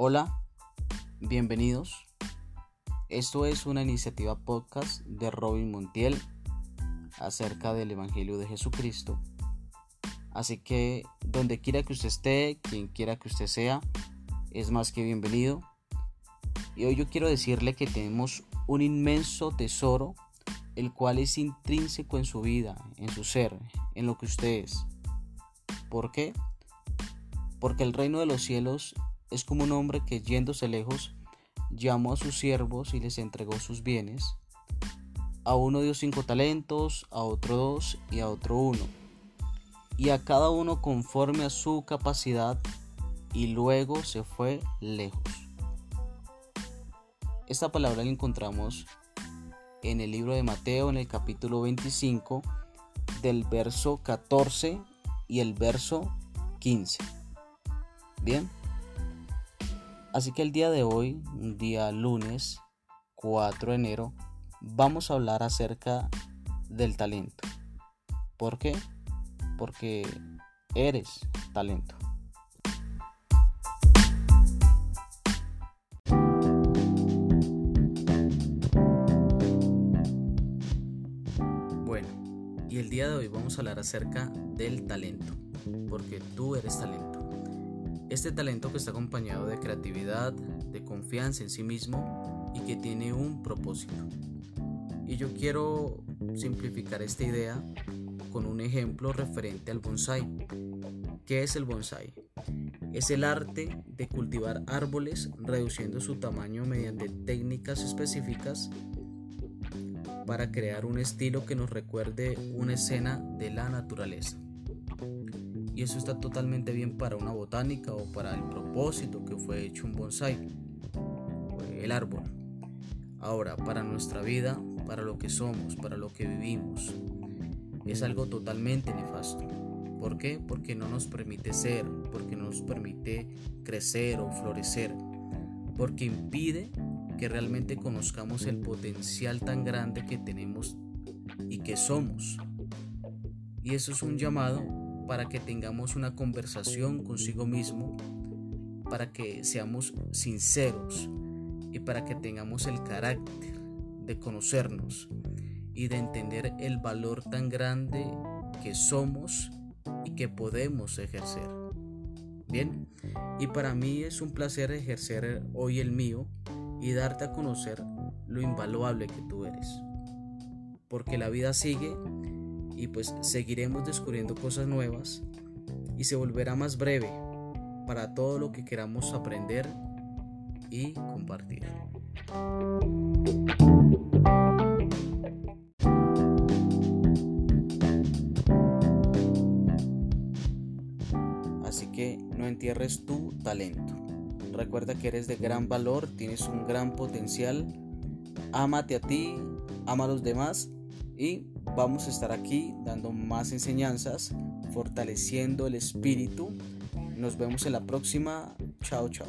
Hola, bienvenidos. Esto es una iniciativa podcast de Robin Montiel acerca del Evangelio de Jesucristo. Así que donde quiera que usted esté, quien quiera que usted sea, es más que bienvenido. Y hoy yo quiero decirle que tenemos un inmenso tesoro, el cual es intrínseco en su vida, en su ser, en lo que usted es. ¿Por qué? Porque el reino de los cielos es como un hombre que yéndose lejos llamó a sus siervos y les entregó sus bienes. A uno dio cinco talentos, a otro dos y a otro uno. Y a cada uno conforme a su capacidad y luego se fue lejos. Esta palabra la encontramos en el libro de Mateo en el capítulo 25 del verso 14 y el verso 15. Bien. Así que el día de hoy, día lunes 4 de enero, vamos a hablar acerca del talento. ¿Por qué? Porque eres talento. Bueno, y el día de hoy vamos a hablar acerca del talento, porque tú eres talento. Este talento que está acompañado de creatividad, de confianza en sí mismo y que tiene un propósito. Y yo quiero simplificar esta idea con un ejemplo referente al bonsai. ¿Qué es el bonsai? Es el arte de cultivar árboles reduciendo su tamaño mediante técnicas específicas para crear un estilo que nos recuerde una escena de la naturaleza y eso está totalmente bien para una botánica o para el propósito que fue hecho un bonsai, el árbol. Ahora, para nuestra vida, para lo que somos, para lo que vivimos, es algo totalmente nefasto. ¿Por qué? Porque no nos permite ser, porque no nos permite crecer o florecer, porque impide que realmente conozcamos el potencial tan grande que tenemos y que somos. Y eso es un llamado para que tengamos una conversación consigo mismo, para que seamos sinceros y para que tengamos el carácter de conocernos y de entender el valor tan grande que somos y que podemos ejercer. Bien, y para mí es un placer ejercer hoy el mío y darte a conocer lo invaluable que tú eres. Porque la vida sigue y pues seguiremos descubriendo cosas nuevas y se volverá más breve para todo lo que queramos aprender y compartir. Así que no entierres tu talento. Recuerda que eres de gran valor, tienes un gran potencial. Ámate a ti, ama a los demás y vamos a estar aquí dando más enseñanzas, fortaleciendo el espíritu. Nos vemos en la próxima. Chao, chao.